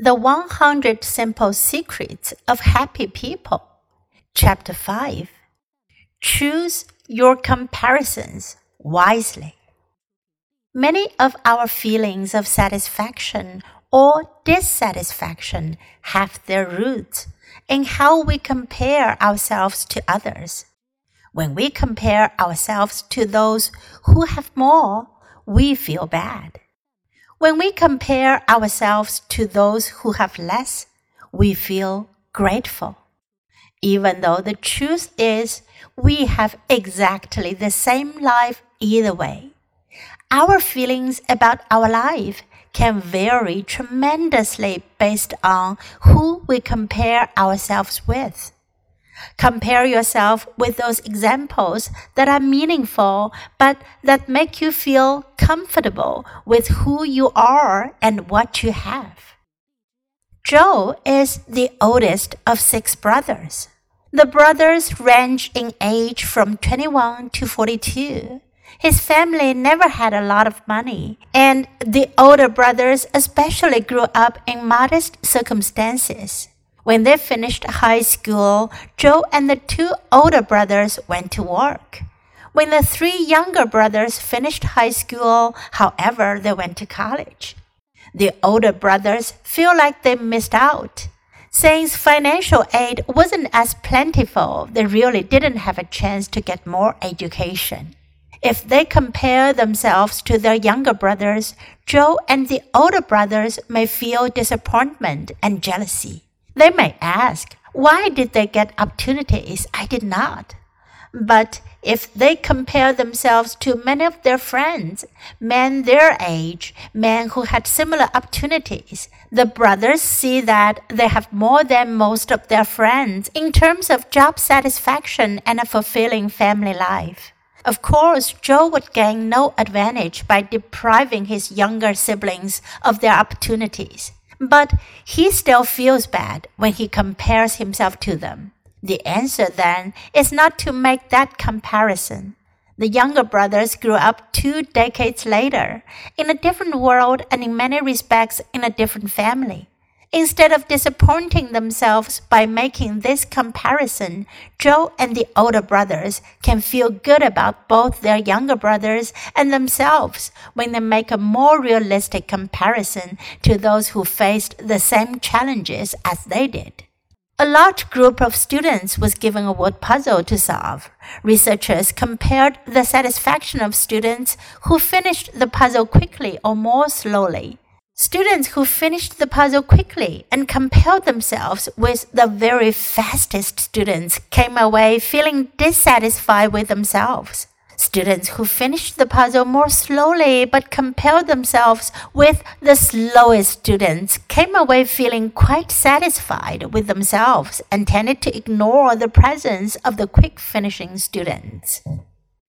The 100 Simple Secrets of Happy People. Chapter 5 Choose your comparisons wisely. Many of our feelings of satisfaction or dissatisfaction have their roots in how we compare ourselves to others. When we compare ourselves to those who have more, we feel bad. When we compare ourselves to those who have less, we feel grateful. Even though the truth is we have exactly the same life either way. Our feelings about our life can vary tremendously based on who we compare ourselves with. Compare yourself with those examples that are meaningful but that make you feel comfortable with who you are and what you have. Joe is the oldest of six brothers. The brothers range in age from 21 to 42. His family never had a lot of money, and the older brothers especially grew up in modest circumstances. When they finished high school, Joe and the two older brothers went to work. When the three younger brothers finished high school, however, they went to college. The older brothers feel like they missed out. Since financial aid wasn't as plentiful, they really didn't have a chance to get more education. If they compare themselves to their younger brothers, Joe and the older brothers may feel disappointment and jealousy. They may ask, why did they get opportunities I did not? But if they compare themselves to many of their friends, men their age, men who had similar opportunities, the brothers see that they have more than most of their friends in terms of job satisfaction and a fulfilling family life. Of course, Joe would gain no advantage by depriving his younger siblings of their opportunities. But he still feels bad when he compares himself to them. The answer then is not to make that comparison. The younger brothers grew up two decades later, in a different world and in many respects in a different family. Instead of disappointing themselves by making this comparison, Joe and the older brothers can feel good about both their younger brothers and themselves when they make a more realistic comparison to those who faced the same challenges as they did. A large group of students was given a word puzzle to solve. Researchers compared the satisfaction of students who finished the puzzle quickly or more slowly. Students who finished the puzzle quickly and compelled themselves with the very fastest students came away feeling dissatisfied with themselves. Students who finished the puzzle more slowly but compelled themselves with the slowest students came away feeling quite satisfied with themselves and tended to ignore the presence of the quick finishing students.